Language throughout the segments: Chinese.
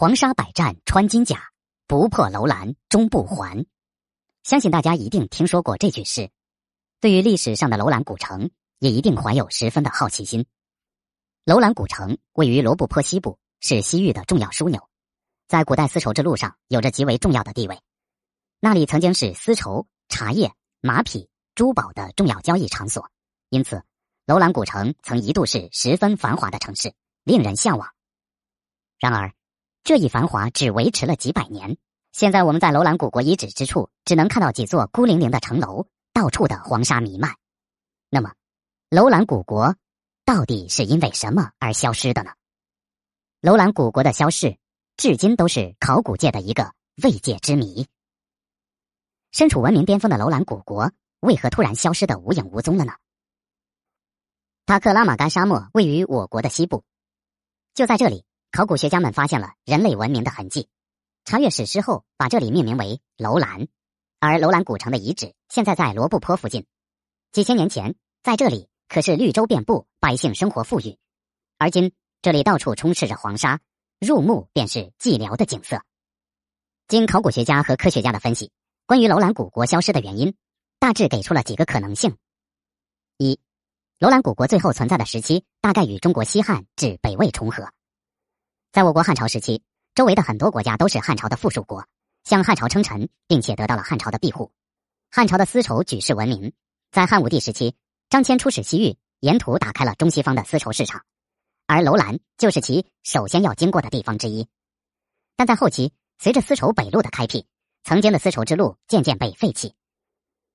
黄沙百战穿金甲，不破楼兰终不还。相信大家一定听说过这句诗，对于历史上的楼兰古城，也一定怀有十分的好奇心。楼兰古城位于罗布泊西部，是西域的重要枢纽，在古代丝绸之路上有着极为重要的地位。那里曾经是丝绸、茶叶、马匹、珠宝的重要交易场所，因此楼兰古城曾一度是十分繁华的城市，令人向往。然而，这一繁华只维持了几百年。现在我们在楼兰古国遗址之处，只能看到几座孤零零的城楼，到处的黄沙弥漫。那么，楼兰古国到底是因为什么而消失的呢？楼兰古国的消逝，至今都是考古界的一个未解之谜。身处文明巅峰的楼兰古国，为何突然消失的无影无踪了呢？塔克拉玛干沙漠位于我国的西部，就在这里。考古学家们发现了人类文明的痕迹，查阅史诗后，把这里命名为楼兰。而楼兰古城的遗址现在在罗布泊附近。几千年前，在这里可是绿洲遍布，百姓生活富裕。而今这里到处充斥着黄沙，入目便是寂寥的景色。经考古学家和科学家的分析，关于楼兰古国消失的原因，大致给出了几个可能性：一，楼兰古国最后存在的时期大概与中国西汉至北魏重合。在我国汉朝时期，周围的很多国家都是汉朝的附属国，向汉朝称臣，并且得到了汉朝的庇护。汉朝的丝绸举世闻名，在汉武帝时期，张骞出使西域，沿途打开了中西方的丝绸市场，而楼兰就是其首先要经过的地方之一。但在后期，随着丝绸北路的开辟，曾经的丝绸之路渐渐被废弃，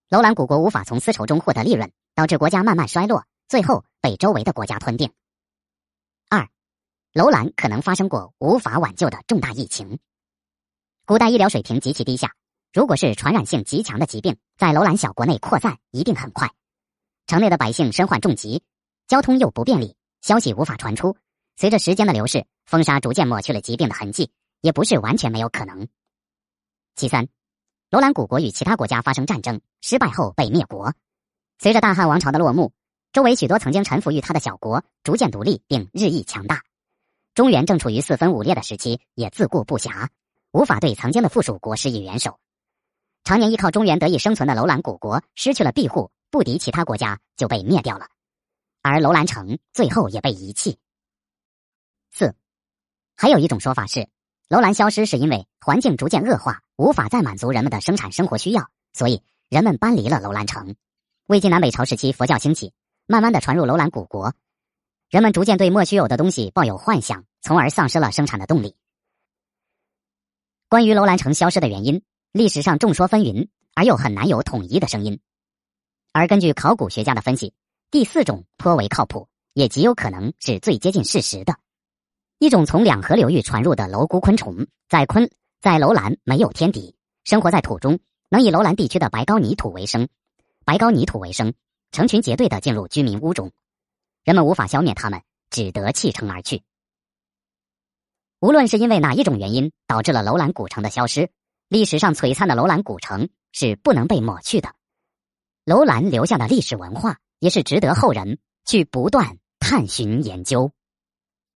楼兰古国无法从丝绸中获得利润，导致国家慢慢衰落，最后被周围的国家吞并。楼兰可能发生过无法挽救的重大疫情。古代医疗水平极其低下，如果是传染性极强的疾病在楼兰小国内扩散，一定很快。城内的百姓身患重疾，交通又不便利，消息无法传出。随着时间的流逝，风沙逐渐抹去了疾病的痕迹，也不是完全没有可能。其三，楼兰古国与其他国家发生战争，失败后被灭国。随着大汉王朝的落幕，周围许多曾经臣服于他的小国逐渐独立并日益强大。中原正处于四分五裂的时期，也自顾不暇，无法对曾经的附属国施以援手。常年依靠中原得以生存的楼兰古国失去了庇护，不敌其他国家就被灭掉了，而楼兰城最后也被遗弃。四，还有一种说法是，楼兰消失是因为环境逐渐恶化，无法再满足人们的生产生活需要，所以人们搬离了楼兰城。魏晋南北朝时期，佛教兴起，慢慢的传入楼兰古国。人们逐渐对莫须有的东西抱有幻想，从而丧失了生产的动力。关于楼兰城消失的原因，历史上众说纷纭，而又很难有统一的声音。而根据考古学家的分析，第四种颇为靠谱，也极有可能是最接近事实的。一种从两河流域传入的楼菇昆虫，在昆在楼兰没有天敌，生活在土中，能以楼兰地区的白膏泥土为生，白膏泥土为生，成群结队的进入居民屋中。人们无法消灭他们，只得弃城而去。无论是因为哪一种原因导致了楼兰古城的消失，历史上璀璨的楼兰古城是不能被抹去的。楼兰留下的历史文化也是值得后人去不断探寻研究。